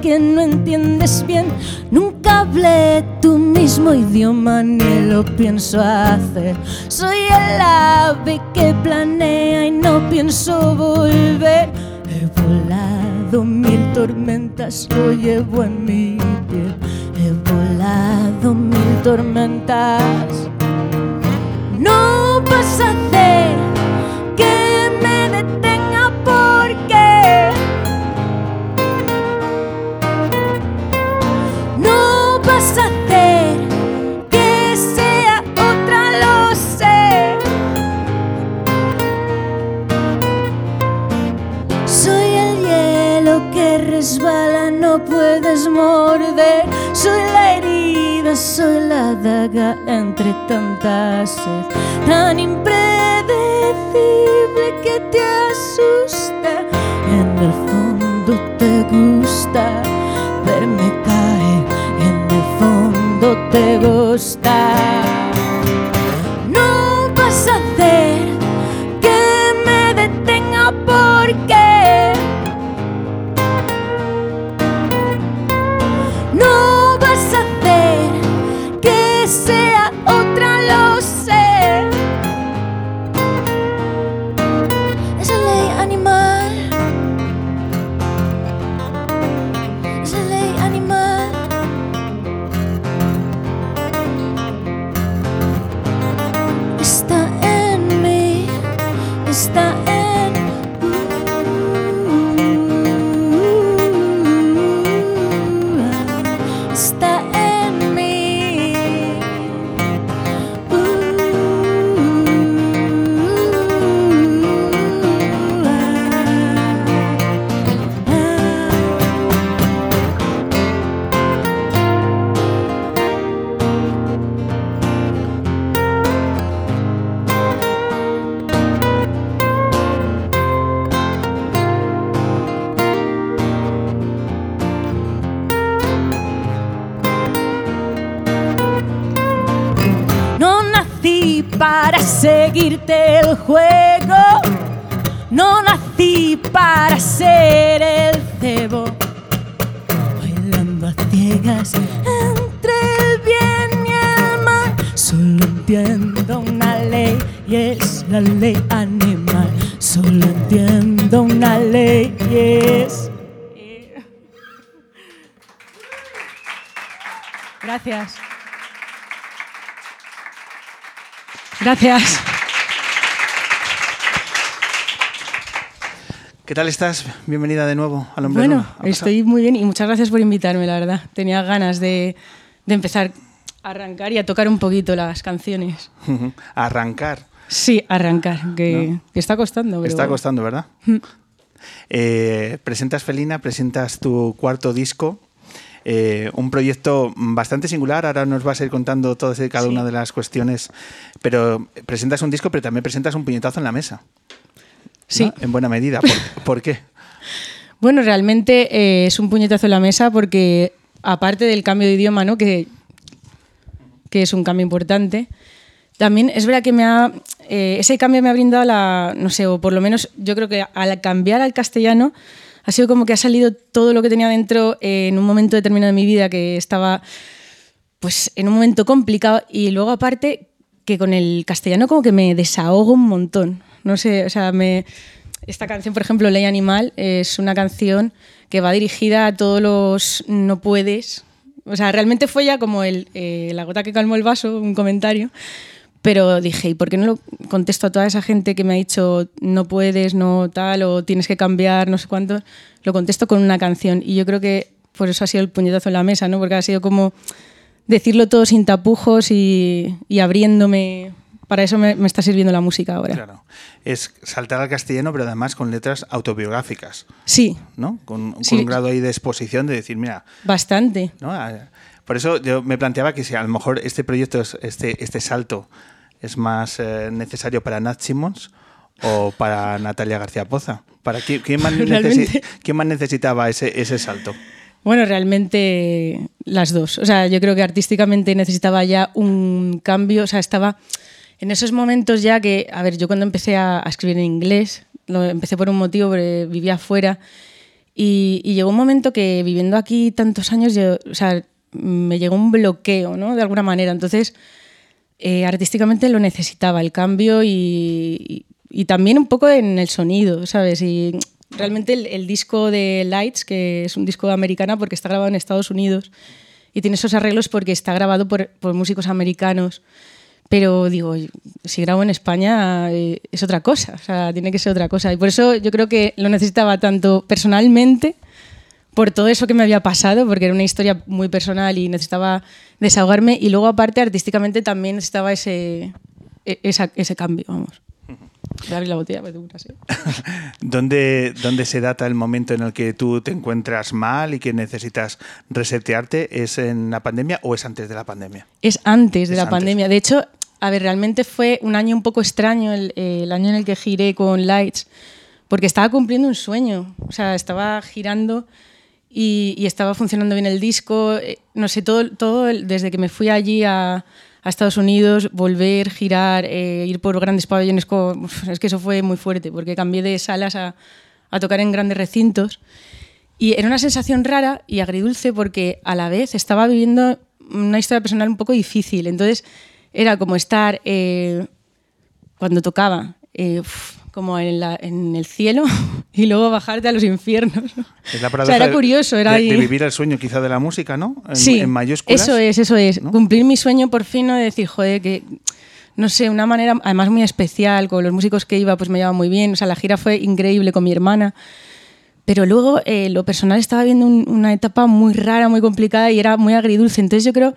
Que no entiendes bien. Nunca hablé tu mismo idioma ni lo pienso hacer. Soy el ave que planea y no pienso volver. He volado mil tormentas, lo llevo en mi piel. He volado mil tormentas. blessed. Está Gracias. ¿Qué tal estás? Bienvenida de nuevo al Hombre Bueno, estoy muy bien y muchas gracias por invitarme, la verdad. Tenía ganas de, de empezar a arrancar y a tocar un poquito las canciones. Arrancar. Sí, arrancar, que, que está costando. pero- Está costando, ¿verdad? Eh, presentas Felina, presentas tu cuarto disco. Eh, un proyecto bastante singular, ahora nos vas a ir contando todas y cada Sí. una de las cuestiones, pero presentas un disco, pero también presentas un puñetazo en la mesa. ¿no? Sí. En buena medida. ¿Por, por qué? Bueno, realmente eh, es un puñetazo en la mesa porque, aparte del cambio de idioma, ¿no? que, que es un cambio importante, también es verdad que me ha, eh, ese cambio me ha brindado la, no sé, o por lo menos yo creo que al cambiar al castellano ha sido como que ha salido todo lo que tenía dentro eh, en un momento determinado de mi vida que estaba pues en un momento complicado y luego aparte que con el castellano como que me desahogo un montón. No sé, o sea, me, esta canción, por ejemplo, Ley Animal, es una canción que va dirigida a todos los no puedes. O sea, realmente fue ya como el, eh, la gota que calmó el vaso, un comentario. Pero dije, ¿y por qué no lo contesto a toda esa gente que me ha dicho no puedes, no tal, o tienes que cambiar, no sé cuánto? Lo contesto con una canción. Y yo creo que por eso ha sido el puñetazo en la mesa, ¿no? Porque ha sido como decirlo todo sin tapujos y, y abriéndome. Para eso me, me está sirviendo la música ahora. Claro. Es saltar al castellano, pero además con letras autobiográficas, Sí, ¿no? Con, un grado ahí de exposición de decir, mira, bastante. ¿no? Ah, Por eso yo me planteaba que si a lo mejor este proyecto, es- este, este salto, es más eh, necesario para Nat Simmons o para Natalia García Poza. ¿Para quién, quién más, necesi- Realmente. quién más necesitaba ese, ese salto? Bueno, realmente las dos. O sea, yo creo que artísticamente necesitaba ya un cambio. O sea, estaba en esos momentos ya que, a ver, yo cuando empecé a, a escribir en inglés, lo empecé por un motivo, porque vivía afuera. Y, y llegó un momento que viviendo aquí tantos años, yo, o sea, me llegó un bloqueo, ¿no? De alguna manera. Entonces, eh, artísticamente lo necesitaba, el cambio y, también un poco en el sonido, ¿sabes? Y realmente el, disco de Lights, que es un disco americana porque está grabado en Estados Unidos y tiene esos arreglos porque está grabado por, por músicos americanos. Pero digo, si grabo en España eh, es otra cosa, o sea, tiene que ser otra cosa. Y por eso yo creo que lo necesitaba tanto personalmente, por todo eso que me había pasado, porque era una historia muy personal y necesitaba desahogarme, y luego aparte artísticamente también necesitaba ese, e- ese cambio, vamos. Abrir la botella, porque tengo una sed. ¿Dónde, ¿Dónde se data el momento en el que tú te encuentras mal y que necesitas resetearte? ¿Es en la pandemia o es antes de la pandemia? Es antes de Es la antes. pandemia. De hecho, a ver, realmente fue un año un poco extraño el, el año en el que giré con Lights, porque estaba cumpliendo un sueño. O sea, estaba girando y, estaba funcionando bien el disco. eh, No sé, todo, todo el- desde que me fui allí a, Estados Unidos, volver, girar, eh, ir por grandes pabellones, es que eso fue muy fuerte, porque cambié de salas a, a tocar en grandes recintos. Y era una sensación rara y agridulce porque a la vez estaba viviendo una historia personal un poco difícil. Entonces era como estar, eh, cuando tocaba, como en, la- en el cielo y luego bajarte a los infiernos. ¿no? Es la O sea, era de- curioso, era de, de vivir el sueño quizá de la música, ¿no? En, sí, en mayúsculas. eso es, eso es. ¿no? Cumplir mi sueño por fin, ¿no? de decir, joder, que no sé, una manera además muy especial, con los músicos que iba, pues me llevaba muy bien. O sea, la gira fue increíble con mi hermana. Pero luego eh, lo personal estaba viendo un- una etapa muy rara, muy complicada y era muy agridulce. Entonces yo creo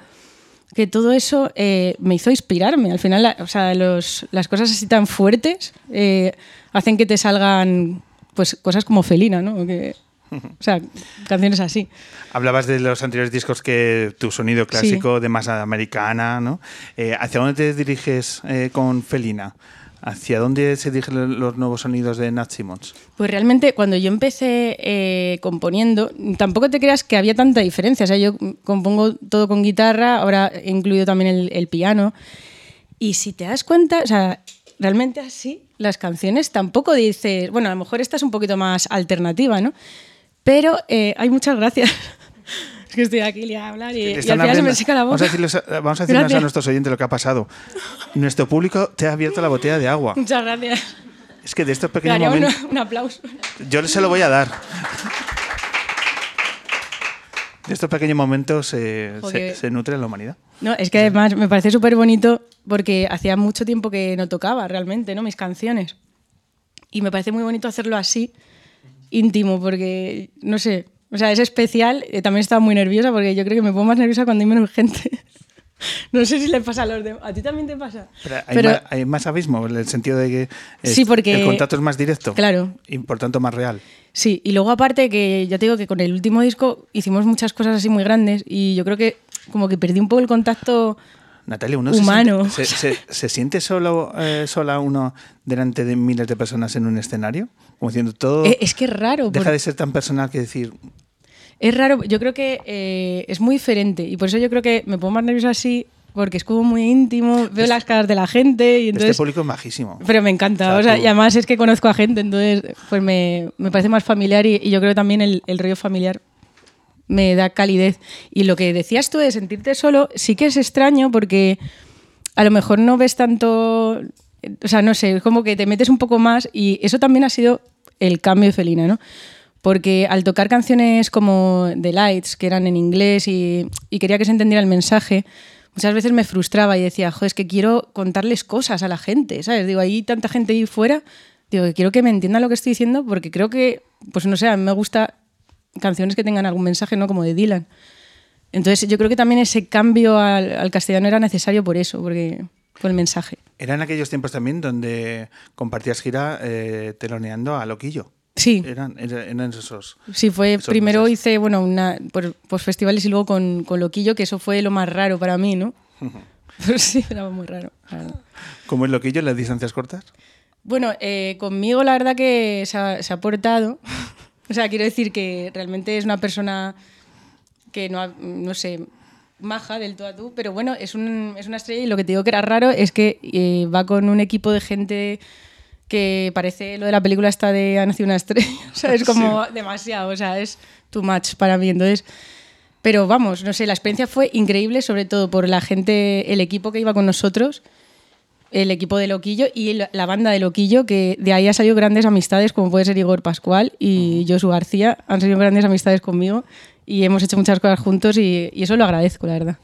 que todo eso eh, me hizo inspirarme. Al final, la- o sea, los- las cosas así tan fuertes eh, hacen que te salgan pues cosas como Felina, ¿no? Que- o sea, canciones así. Hablabas de los anteriores discos que tu sonido clásico de masa americana, ¿no? Eh, ¿Hacia dónde te diriges con Felina? ¿Hacia dónde se dirigen los nuevos sonidos de Nat Simmons? Pues realmente cuando yo empecé eh, componiendo, tampoco te creas que había tanta diferencia. O sea, yo compongo todo con guitarra, ahora he incluido también el, el piano. Y si te das cuenta, o sea, realmente así, las canciones tampoco dices, bueno, a lo mejor esta es un poquito más alternativa, ¿no? Pero eh, hay muchas gracias. Es que estoy aquí liada a hablar y, y al Están final se me abriendo- seca la boca. Vamos a decirles, a- vamos a, decirles a Gracias. nuestros oyentes lo que ha pasado. Nuestro público te ha abierto la botella de agua. Muchas gracias. Es que de estos pequeños haría un, momentos... un aplauso. Yo se lo voy a dar. De estos pequeños momentos eh, se, se nutre la humanidad. No, es que además me parece súper bonito porque hacía mucho tiempo que no tocaba realmente, ¿no? Mis canciones. Y me parece muy bonito hacerlo así, íntimo, porque, no sé, o sea, es especial. Eh, también estaba muy nerviosa porque yo creo que me pongo más nerviosa cuando hay menos gente. no sé si le pasa a los demás. ¿A ti también te pasa? Pero hay, Pero- más, hay más abismo en el sentido de que es- Sí, porque- el contacto es más directo. Claro. Y por tanto más real. Sí, y luego aparte que ya te digo que con el último disco hicimos muchas cosas así muy grandes y yo creo que como que perdí un poco el contacto Natalia, uno Humano. Se, siente, se, se- se siente solo, eh, sola uno delante de miles de personas en un escenario? Como diciendo todo. Eh, es que es raro. deja porque- de ser tan personal que decir. Es raro, yo creo que eh, es muy diferente y por eso yo creo que me pongo más nerviosa así porque es como muy íntimo, veo las caras de la gente y entonces... este público es majísimo. Pero me encanta, O sea, o sea, tú- y además es que conozco a gente, entonces pues me, me parece más familiar y, y yo creo que también el, el rollo familiar me da calidez. Y lo que decías tú de sentirte solo, sí que es extraño porque a lo mejor no ves tanto, o sea, no sé, es como que te metes un poco más y eso también ha sido el cambio de Felina, ¿no? Porque al tocar canciones como The Lights, que eran en inglés y, y quería que se entendiera el mensaje, muchas veces me frustraba y decía, joder, es que quiero contarles cosas a la gente, ¿sabes? Digo, hay tanta gente ahí fuera, digo, que quiero que me entiendan lo que estoy diciendo porque creo que, pues no sé, a mí me gusta canciones que tengan algún mensaje, ¿no? Como de Dylan. Entonces yo creo que también ese cambio al, castellano era necesario por eso, porque por el mensaje. Eran aquellos tiempos también donde compartías gira eh, teloneando a Loquillo. Sí. Eran, eran esos. Sí, fue. primero hice, bueno, una, por, festivales y luego con, con, Loquillo, que eso fue lo más raro para mí, ¿no? Pues sí, era muy raro. ¿Cómo es Loquillo en las distancias cortas? Bueno, eh, conmigo la verdad que se ha, se ha portado. o sea, quiero decir que realmente es una persona que no, no sé, maja del todo a tú, pero bueno, es, un, es una estrella y lo que te digo que era raro es que eh, va con un equipo de gente que parece lo de la película esta de Ha nacido una estrella, o sea, es como demasiado, o sea, es too much para mí, entonces... Pero vamos, no sé, la experiencia fue increíble, sobre todo por la gente, el equipo que iba con nosotros, el equipo de Loquillo y la banda de Loquillo, que de ahí ha salido grandes amistades, como puede ser Igor Pascual y Josu García, han salido grandes amistades conmigo y hemos hecho muchas cosas juntos y, eso lo agradezco, la verdad.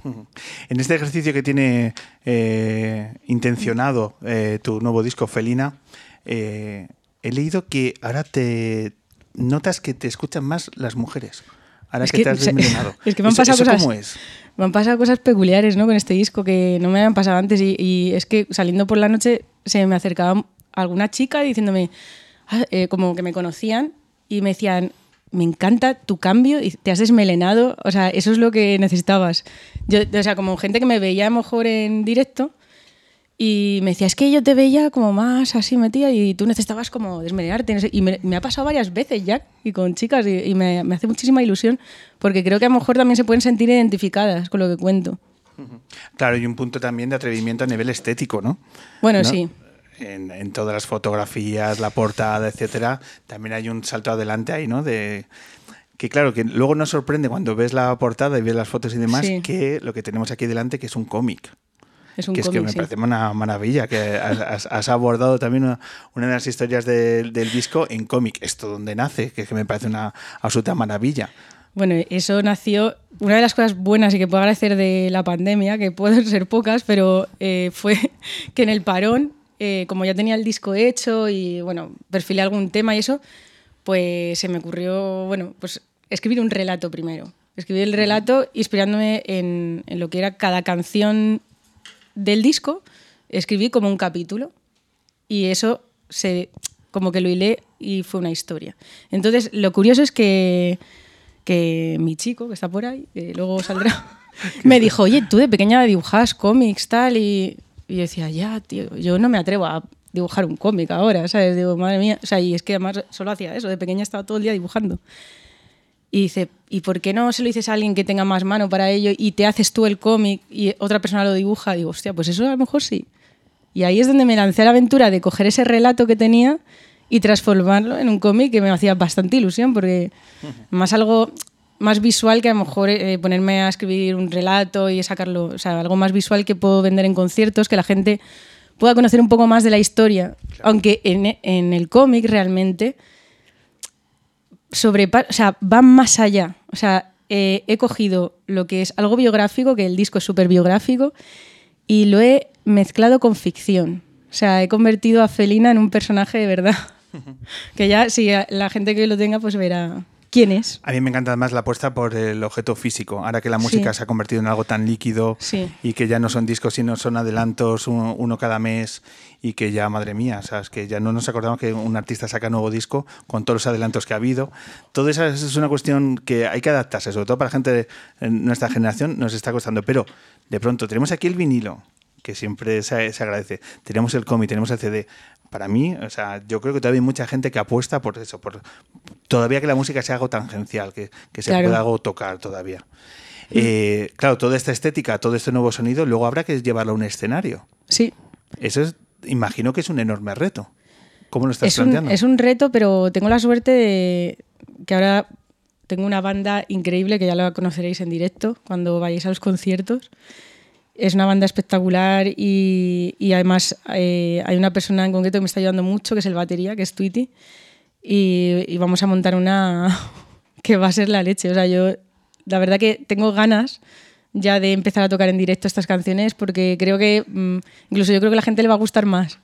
En este ejercicio que tiene eh, intencionado eh, tu nuevo disco, Felina, eh, he leído que ahora te notas que te escuchan más las mujeres. Ahora que, te has desmelenado. Es que me han pasado cosas. ¿Cómo es? Me han pasado cosas peculiares ¿no? con este disco que no me habían pasado antes. Y, es que saliendo por la noche se me acercaba alguna chica diciéndome, ah, como que me conocían, y me decían, me encanta tu cambio y te has desmelenado. O sea, eso es lo que necesitabas. Yo, o sea, como gente que me veía a lo mejor en directo y me decía, es que yo te veía como más así metida y tú necesitabas como desmelenarte. Y me, ha pasado varias veces ya y con chicas y, me, hace muchísima ilusión porque creo que a lo mejor también se pueden sentir identificadas con lo que cuento. Claro, y un punto también de atrevimiento a nivel estético, ¿no? Bueno, sí en, todas las fotografías, la portada, etcétera, también hay un salto adelante ahí, ¿no? De que claro, que luego nos sorprende cuando ves la portada y ves las fotos y demás, que lo que tenemos aquí delante que es un cómic. Es un que es que me parece una maravilla, que has, abordado también una, de las historias del disco en cómic, esto donde nace, que, que me parece una absoluta maravilla. Bueno, eso nació, una de las cosas buenas y que puedo agradecer de la pandemia, que pueden ser pocas, pero eh, fue que en el parón eh, como ya tenía el disco hecho y bueno, perfilé algún tema y eso, pues se me ocurrió, bueno, pues escribir un relato primero. Escribí el relato inspirándome en, en lo que era cada canción del disco, escribí como un capítulo y eso se, como que lo hilé y fue una historia. Entonces, lo curioso es que, que mi chico, que está por ahí, que luego saldrá, me dijo, oye, tú de pequeña dibujabas cómics, tal, y y yo decía, ya, tío, yo no me atrevo a dibujar un cómic ahora, ¿sabes? Digo, madre mía, o sea, y es que además solo hacía eso, de pequeña estaba todo el día dibujando. Y dice, ¿y por qué no se lo dices a alguien que tenga más mano para ello y te haces tú el cómic y otra persona lo dibuja? Digo, hostia, pues eso a lo mejor sí. Y ahí es donde me lancé a la aventura de coger ese relato que tenía y transformarlo en un cómic que me hacía bastante ilusión, porque más algo más visual que a lo mejor eh, ponerme a escribir un relato y sacarlo, o sea, algo más visual que puedo vender en conciertos, que la gente pueda conocer un poco más de la historia, aunque en, el cómic realmente sobre, o sea, va más allá. O sea, eh, he cogido lo que es algo biográfico, que el disco es súper biográfico, y lo he mezclado con ficción. O sea, he convertido a Felina en un personaje de verdad. que ya, si la gente que lo tenga, pues verá, ¿Quién es? A mí me encanta más la apuesta por el objeto físico. Ahora que la música se ha convertido en algo tan líquido y que ya no son discos, sino son adelantos uno, cada mes y que ya, madre mía, ¿sabes? que ya no nos acordamos que un artista saca nuevo disco con todos los adelantos que ha habido. Todo eso es una cuestión que hay que adaptarse, sobre todo para gente de nuestra generación nos está costando. Pero de pronto tenemos aquí el vinilo, que siempre se, se, agradece. Tenemos el cómic, tenemos el CD para mí, o sea, yo creo que todavía hay mucha gente que apuesta por eso, por todavía que la música sea algo tangencial, que, se pueda algo tocar todavía. Eh, claro, toda esta estética, todo este nuevo sonido, luego habrá que llevarlo a un escenario. Sí. Eso es, imagino que es un enorme reto. ¿Cómo lo estás es planteando? Un, es un reto, pero tengo la suerte de que ahora tengo una banda increíble que ya la conoceréis en directo cuando vayáis a los conciertos es una banda espectacular y, y además eh, hay una persona en concreto que me está ayudando mucho, que es el batería, que es Tweety, y, y, vamos a montar una que va a ser la leche. O sea, yo la verdad que tengo ganas ya de empezar a tocar en directo estas canciones porque creo que mm, incluso yo creo que a la gente le va a gustar más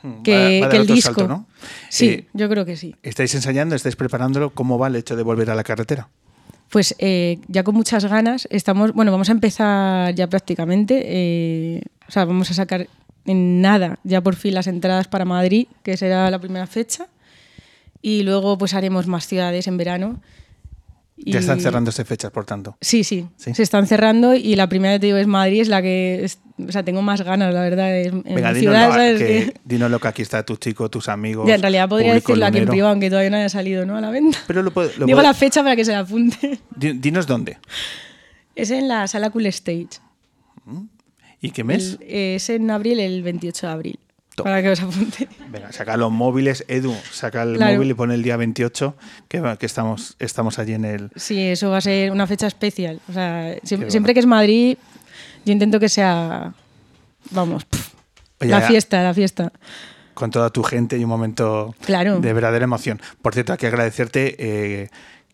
Hmm, que, va- va a que dar el disco. salto, ¿no? Sí, Eh, yo creo que sí. ¿Estáis ensayando, estáis preparándolo? ¿Cómo va el hecho de volver a la carretera? Pues eh, ya con muchas ganas estamos, bueno, vamos a empezar ya prácticamente, eh, o sea, vamos a sacar en nada ya por fin las entradas para Madrid, que será la primera fecha, y luego pues haremos más ciudades en verano. Ya Y- están cerrándose fechas, por tanto. Sí, sí, Sí. se están cerrando y la primera que te digo es Madrid, es la que, es- o sea, tengo más ganas, la verdad, en Venga, mi dinos, ciudad, lo- ¿sabes? que, Que- dinoslo que aquí está tu chico, tus amigos. Ya, en realidad podría decirlo aquí en privado, aunque todavía no haya salido ¿no? a la venta. Pero lo, lo Digo puede- la fecha para que se la apunte. di- Dinos dónde. Es en la sala Cool Stage. ¿Y qué mes? El- es en abril, el 28 de abril. Para que os apunte. Venga, saca los móviles, Edu, saca el Claro. móvil y pone el día 28, que, estamos, estamos allí en el... Sí, eso va a ser una fecha especial. O sea, Qué siempre, bueno. siempre que es Madrid, yo intento que sea. Vamos, pf, Oye, la ya- fiesta, la fiesta. con toda tu gente y un momento Claro. de verdadera emoción. Por cierto, hay que agradecerte eh,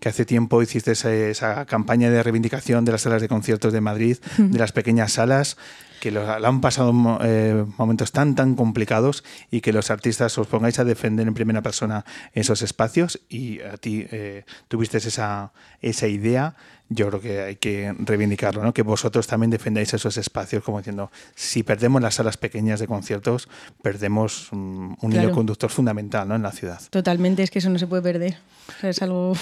que hace tiempo hiciste esa, esa campaña de reivindicación de las salas de conciertos de Madrid, de las pequeñas salas, que lo, lo han pasado eh, momentos tan, tan complicados y que los artistas os pongáis a defender en primera persona esos espacios y a ti eh, tuviste esa, esa idea. Yo creo que hay que reivindicarlo, ¿no? que vosotros también defendáis esos espacios, como diciendo, si perdemos las salas pequeñas de conciertos, perdemos mm, un hilo conductor fundamental ¿no? en la ciudad. Totalmente, es que eso no se puede perder. O sea, es algo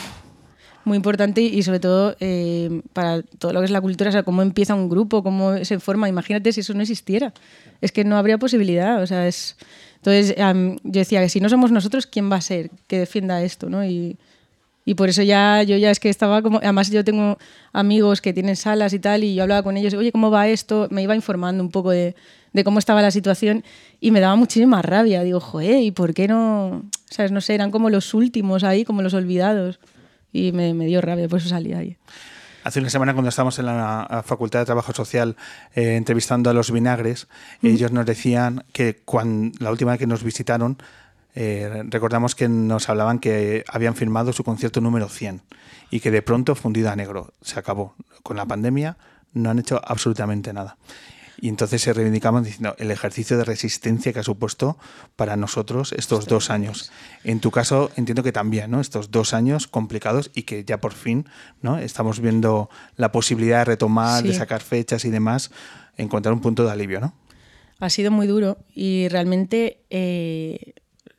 muy importante y sobre todo eh, para todo lo que es la cultura, o sea, cómo empieza un grupo, cómo se forma. Imagínate si eso no existiera. Es que no habría posibilidad. O sea, es. Entonces, am, yo decía que si no somos nosotros, ¿quién va a ser que defienda esto? ¿no? Y, y por eso ya yo ya es que estaba como. Además, yo tengo amigos que tienen salas y tal, y yo hablaba con ellos, oye, ¿cómo va esto? Me iba informando un poco de, de cómo estaba la situación y me daba muchísima rabia. Digo, joder, ¿y por qué no? ¿Sabes? No sé, eran como los últimos ahí, como los olvidados. Y me, me dio rabia, por eso salí ahí. Hace una semana cuando estábamos en la Facultad de Trabajo Social eh, entrevistando a los vinagres, ellos nos decían que cuando, la última vez que nos visitaron, eh, recordamos que nos hablaban que habían firmado su concierto número 100 y que de pronto fundido a negro. Se acabó. Con la pandemia no han hecho absolutamente nada. Y entonces se reivindicaban diciendo el ejercicio de resistencia que ha supuesto para nosotros estos dos años. En tu caso, entiendo que también, ¿no? Estos dos años complicados y que ya por fin, ¿no? Estamos viendo la posibilidad de retomar, de sacar fechas y demás, encontrar un punto de alivio, ¿no? Ha sido muy duro y realmente, eh,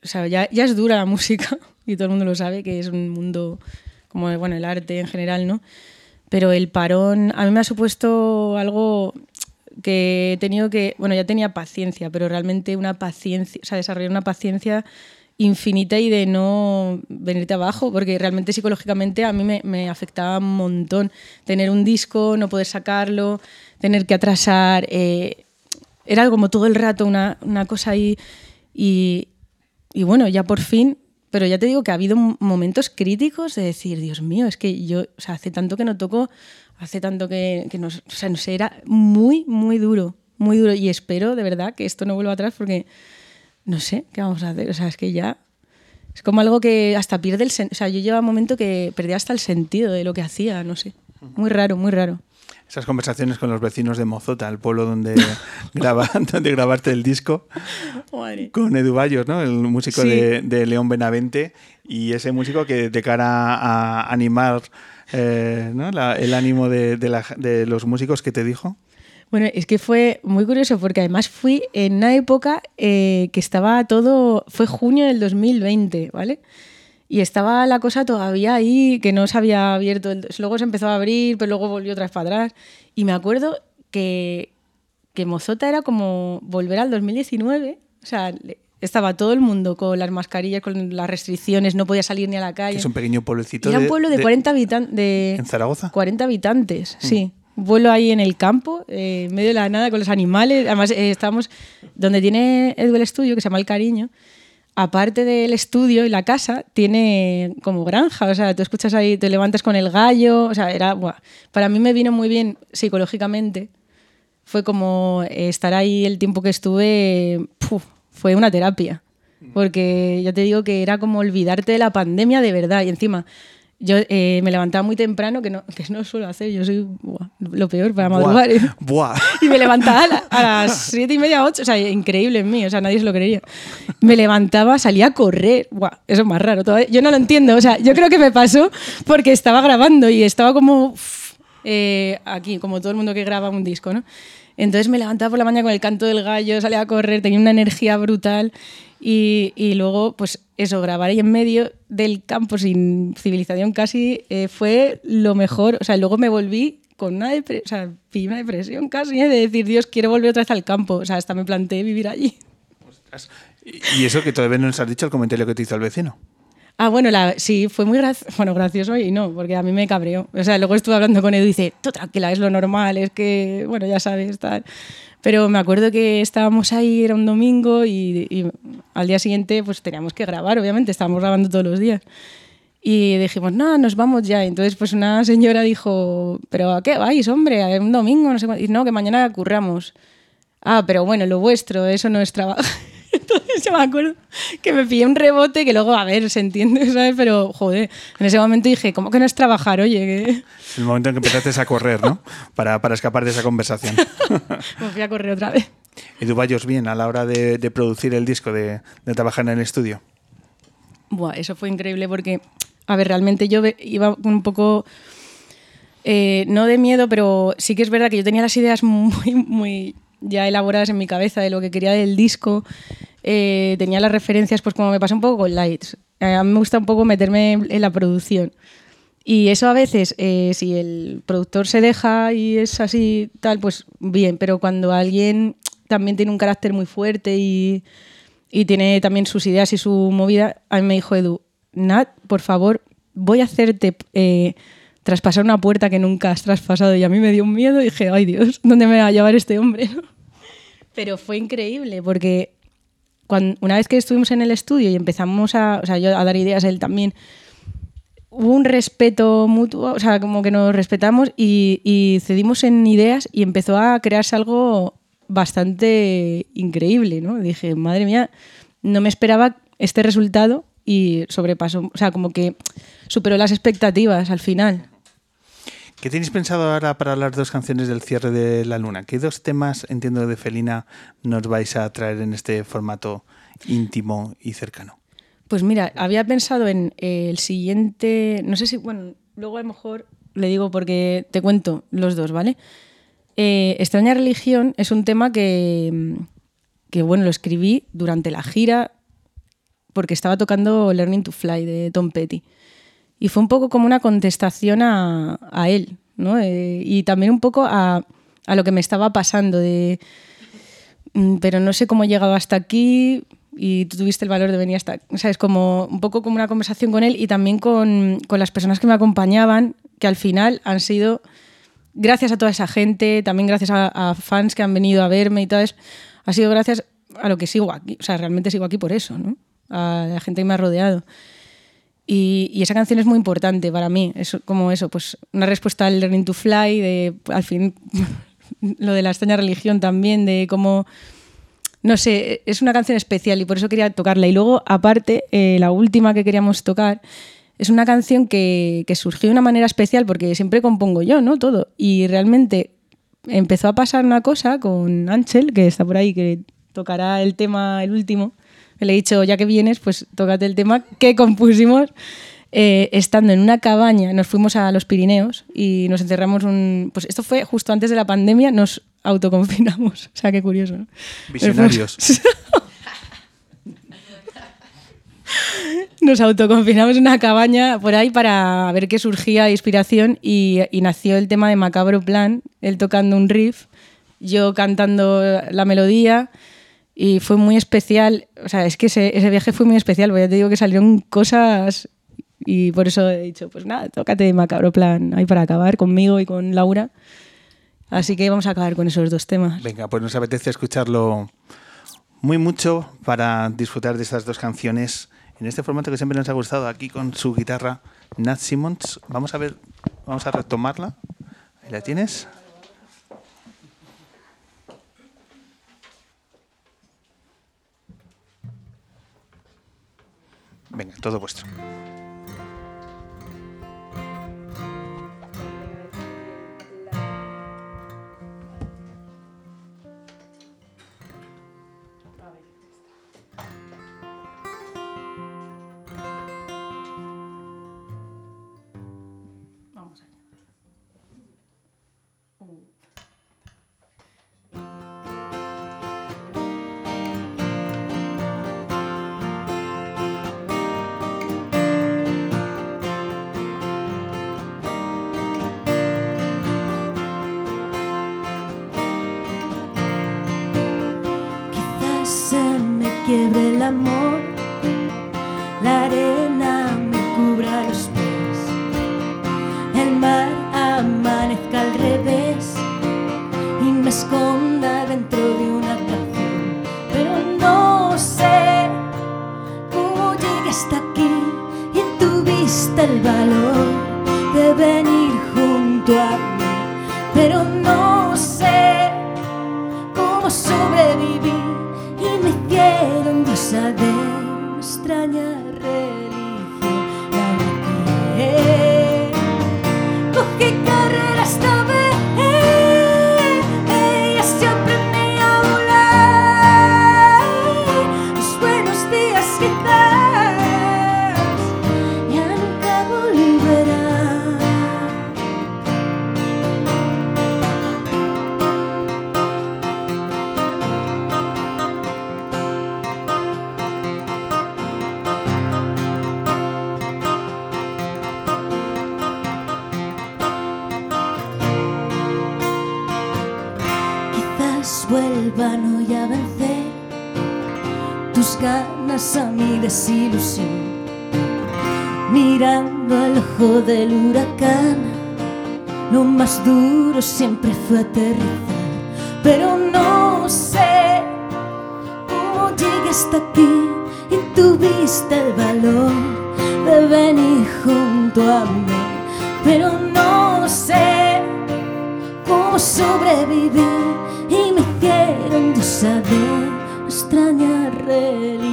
o sea, ya, ya es dura la música y todo el mundo lo sabe, que es un mundo como bueno, el arte en general, ¿no? Pero el parón a mí me ha supuesto algo que he tenido que, bueno, ya tenía paciencia, pero realmente una paciencia, o sea, desarrollar una paciencia infinita y de no venirte abajo, porque realmente psicológicamente a mí me, me afectaba un montón tener un disco, no poder sacarlo, tener que atrasar, eh, era como todo el rato una, una cosa ahí y, y bueno, ya por fin, pero ya te digo que ha habido momentos críticos de decir, Dios mío, es que yo, o sea, hace tanto que no toco, hace tanto que, que no, o sea, no sé, era muy, muy duro, muy duro y espero de verdad que esto no vuelva atrás porque no sé qué vamos a hacer, o sea, es que ya es como algo que hasta pierde el sentido, o sea, yo llevaba un momento que perdía hasta el sentido de lo que hacía, no sé, muy raro, muy raro. Esas conversaciones con los vecinos de Mozota, el pueblo donde, graba, donde grabaste el disco, con Edu Bayos, ¿no? el músico Sí. de, de León Benavente, y ese músico que de cara a animar eh, ¿no? El ánimo de, los músicos, ¿qué te dijo? Bueno, es que fue muy curioso porque además fui en una época eh, que estaba todo, fue junio del 2020, ¿vale? Y estaba la cosa todavía ahí, que no se había abierto, luego se empezó a abrir, pero luego volvió otra vez para atrás. Y me acuerdo que, que Mozota era como volver al 2019, o sea, estaba todo el mundo con las mascarillas, con las restricciones, no podía salir ni a la calle. es un pequeño pueblecito. Era un pueblo de, 40 habitantes. ¿En Zaragoza? 40 habitantes, Mm. sí. Un pueblo ahí en el campo, eh, en medio de la nada, con los animales. Además, eh, estábamos donde tiene Edu el estudio, que se llama El Cariño. Aparte del estudio y la casa, tiene como granja. O sea, tú escuchas ahí, te levantas con el gallo. O sea, era. buah. Para mí me vino muy bien psicológicamente. Fue como eh, estar ahí el tiempo que estuve. puf, fue una terapia. Porque ya te digo que era como olvidarte de la pandemia de verdad. Y encima, yo eh, me levantaba muy temprano, que no, que no suelo hacer, yo soy buah, lo peor para madrugar. ¿eh? Buah. Y me levantaba a, la- a las siete y media, ocho, o sea, increíble en mí, o sea, nadie se lo creería. Me levantaba, salía a correr, Buah, eso es más raro todavía. Yo no lo entiendo, o sea, yo creo que me pasó porque estaba grabando y estaba como eh, aquí, como todo el mundo que graba un disco, ¿no? Entonces me levantaba por la mañana con el canto del gallo, salía a correr, tenía una energía brutal y, y luego, pues eso, grabar ahí en medio del campo sin civilización casi eh, fue lo mejor. O sea, luego me volví con una, o sea, una depresión casi ¿eh? de decir, Dios, quiero volver otra vez al campo. O sea, hasta me planteé vivir allí. Y eso que todavía no nos has dicho el comentario que te hizo el vecino. Ah, bueno, la- sí, fue muy grac- bueno, gracioso y no, porque a mí me cabreó. O sea, luego estuve hablando con Edu y dice, tú tranquila, es lo normal, es que, bueno, ya sabes, tal. Pero me acuerdo que estábamos ahí, era un domingo y, y al día siguiente pues teníamos que grabar, obviamente, estábamos grabando todos los días. Y dijimos, no, nos vamos ya. Entonces, pues una señora dijo, ¿pero a qué vais, hombre? ¿A un domingo? No sé cuándo". Y no, que mañana curramos. Ah, pero bueno, lo vuestro, eso no es trabajo. Entonces yo me acuerdo que me pillé un rebote que luego, a ver, se entiende, ¿sabes? Pero, joder, en ese momento dije, ¿cómo que no es trabajar? Oye, que El momento en que empezaste a correr, ¿no? Para, para escapar de esa conversación. me fui a correr otra vez. ¿Y tú vayas bien a la hora de, de producir el disco, de, de trabajar en el estudio? Buah, eso fue increíble porque, a ver, realmente yo iba un poco, eh, no de miedo, pero sí que es verdad que yo tenía las ideas muy, muy ya elaboradas en mi cabeza de lo que quería del disco. Eh, tenía las referencias, pues como me pasa un poco con Lights. Eh, a mí me gusta un poco meterme en, la producción. Y eso a veces, eh, si el productor se deja y es así, tal, pues bien, pero cuando alguien también tiene un carácter muy fuerte y, y tiene también sus ideas y su movida, a mí me dijo Edu, Nat, por favor, voy a hacerte eh, traspasar una puerta que nunca has traspasado. Y a mí me dio un miedo y dije, ay Dios, ¿dónde me va a llevar este hombre? Pero fue increíble porque una vez que estuvimos en el estudio y empezamos a, o sea, yo a dar ideas a él también, hubo un respeto mutuo, o sea, como que nos respetamos y, y cedimos en ideas y empezó a crearse algo bastante increíble, ¿no? Dije, madre mía, no me esperaba este resultado y sobrepasó, o sea, como que superó las expectativas al final. ¿Qué tenéis pensado ahora para las dos canciones del cierre de La Luna? ¿Qué dos temas, entiendo, de Felina nos vais a traer en este formato íntimo y cercano? Pues mira, había pensado en el siguiente, no sé si, bueno, luego a lo mejor le digo porque te cuento los dos, ¿vale? Eh, Extraña religión es un tema que, que, bueno, lo escribí durante la gira porque estaba tocando Learning to Fly de Tom Petty. Y fue un poco como una contestación a, a él, ¿no? Eh, y también un poco a, a lo que me estaba pasando de "Mm, pero no sé cómo he llegado hasta aquí y tú tuviste el valor de venir hasta o sea es como un poco como una conversación con él y también con, con las personas que me acompañaban que al final han sido gracias a toda esa gente también gracias a, a fans que han venido a verme y todo eso ha sido gracias a lo que sigo aquí o sea realmente sigo aquí por eso ¿no? a la gente que me ha rodeado y, y esa canción es muy importante para mí. Es como eso, pues una respuesta al Learning to Fly, de al fin lo de la extraña religión también, de cómo. No sé, es una canción especial y por eso quería tocarla. Y luego, aparte, eh, la última que queríamos tocar es una canción que, que surgió de una manera especial porque siempre compongo yo, ¿no? Todo. Y realmente empezó a pasar una cosa con Ángel, que está por ahí, que tocará el tema, el último. Le he dicho, ya que vienes, pues tócate el tema que compusimos eh, estando en una cabaña. Nos fuimos a los Pirineos y nos encerramos un... Pues esto fue justo antes de la pandemia, nos autoconfinamos. O sea, qué curioso. ¿no? Visionarios. Nos autoconfinamos en una cabaña por ahí para ver qué surgía de inspiración y, y nació el tema de Macabro Plan, él tocando un riff, yo cantando la melodía y fue muy especial. O sea, es que ese, ese viaje fue muy especial, porque ya te digo que salieron cosas y por eso he dicho, pues nada, tócate Macabro Plan ahí para acabar conmigo y con Laura. Así que vamos a acabar con esos dos temas. Venga, pues nos apetece escucharlo muy mucho para disfrutar de estas dos canciones en este formato que siempre nos ha gustado aquí con su guitarra Nat Simmons. Vamos a ver, vamos a retomarla. Ahí la tienes. Venga, todo vuestro. alam siempre fue aterrizar, pero no sé cómo llegué hasta aquí. Y tuviste el valor de venir junto a mí, pero no sé cómo sobrevivir. Y me hicieron saber extraña religión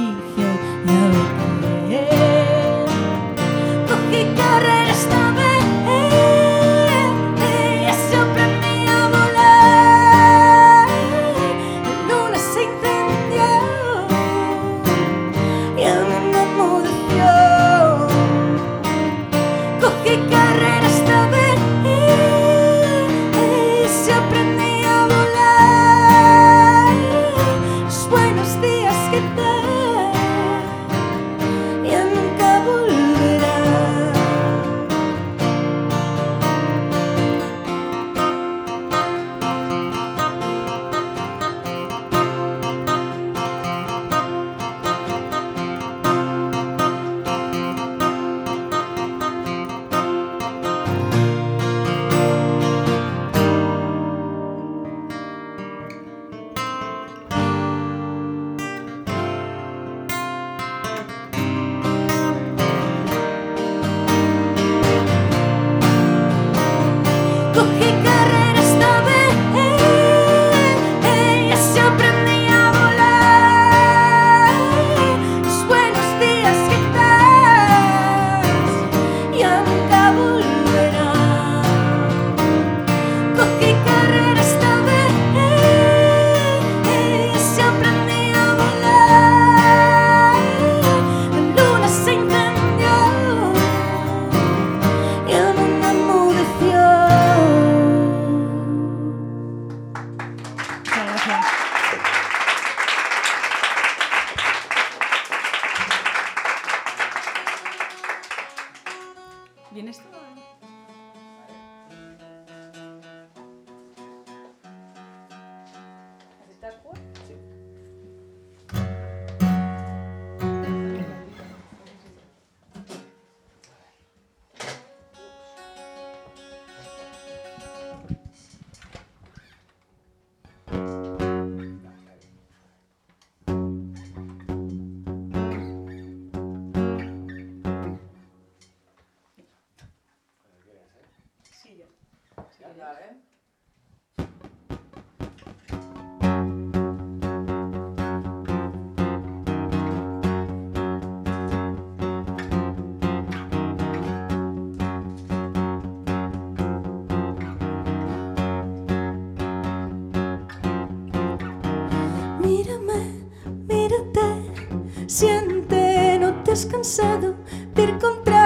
siente, no te has cansado de ir contracorriente.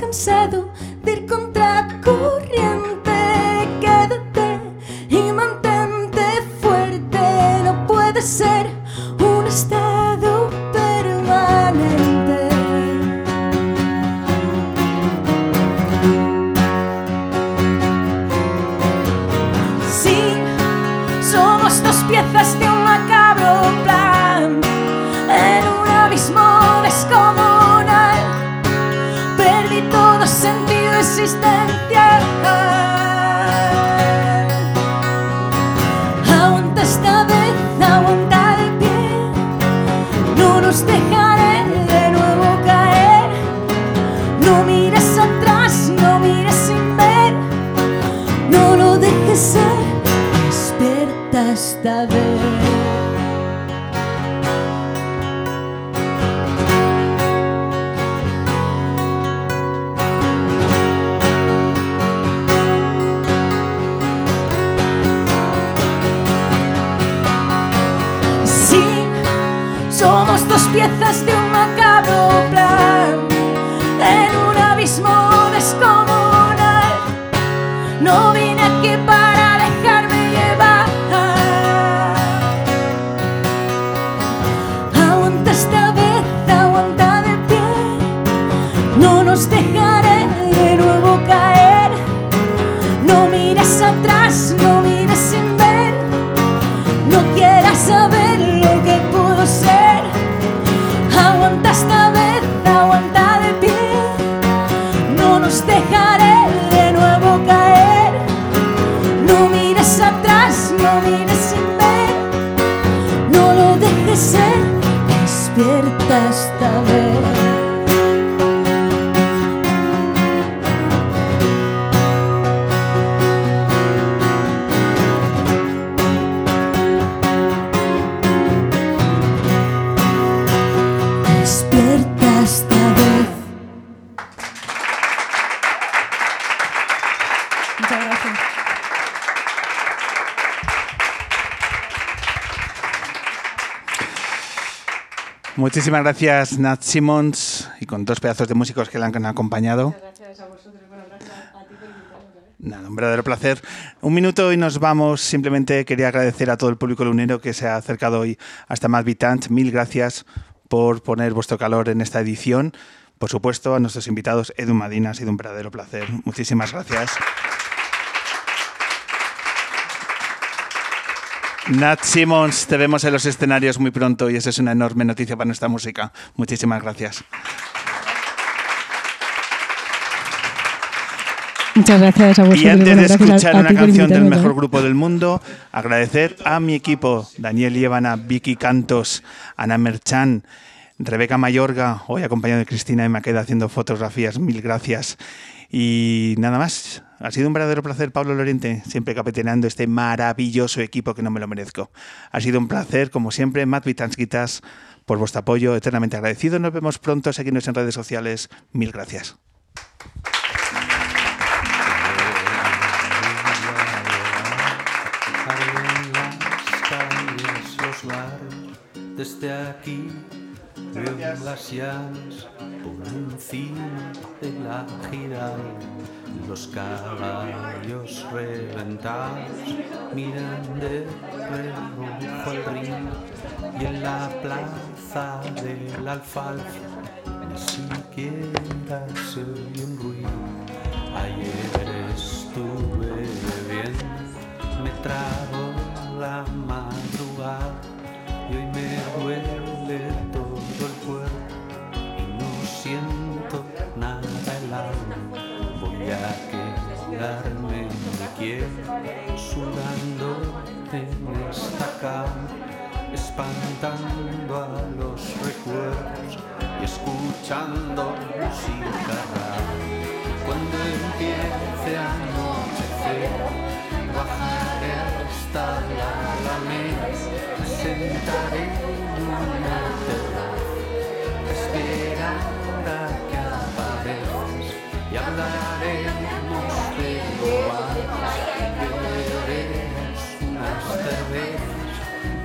Cansado Muchísimas gracias, Nat Simmons, y con dos pedazos de músicos que le han acompañado. Gracias a vosotros. Bueno, gracias a ti por invitarme. Nada, un verdadero placer. Un minuto y nos vamos. Simplemente quería agradecer a todo el público lunero que se ha acercado hoy hasta Mad Bitant. Mil gracias por poner vuestro calor en esta edición. Por supuesto, a nuestros invitados, Edu Madina, ha sido un verdadero placer. Muchísimas gracias. Nat Simmons, te vemos en los escenarios muy pronto y eso es una enorme noticia para nuestra música. Muchísimas gracias. Muchas gracias a vosotros. Y antes de escuchar una canción del mejor grupo del mundo, agradecer a mi equipo, Daniel Lievana, Vicky Cantos, Ana Merchan, Rebeca Mayorga, hoy acompañado de Cristina y Maqueda haciendo fotografías, mil gracias. Y nada más, ha sido un verdadero placer, Pablo Lorente, siempre capitaneando este maravilloso equipo que no me lo merezco. Ha sido un placer, como siempre, Matt Vitanskitas, por vuestro apoyo, eternamente agradecido. Nos vemos pronto, seguidnos en redes sociales, mil gracias. en las calles, los bares, desde aquí veo las llaves por encima de la gira los caballos reventados miran de reojo el río y en la plaza del alfalfa ni siquiera se oye un ruido. Ayer estuve bebiendo, me trago la madrugada en esta cama, espantando a los recuerdos y escuchando música. Cuando empiece a anochecer, bajaré hasta la alameda, me sentaré en una terraza, esperar a que aparezcas y hablaremos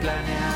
planearemos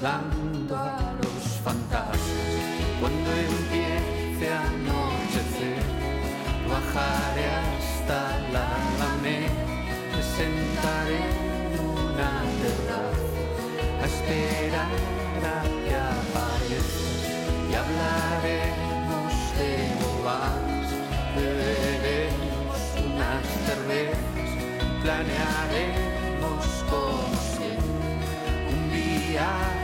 saludando a los fantasmas. Cuando empiece a anochecer, bajaré hasta la alameda, me sentaré en una terraza a esperar a que aparezcas y hablaremos de bobadas, beberemos unas cervezas, planearemos como siempre un viaje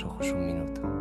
los ojos un minuto,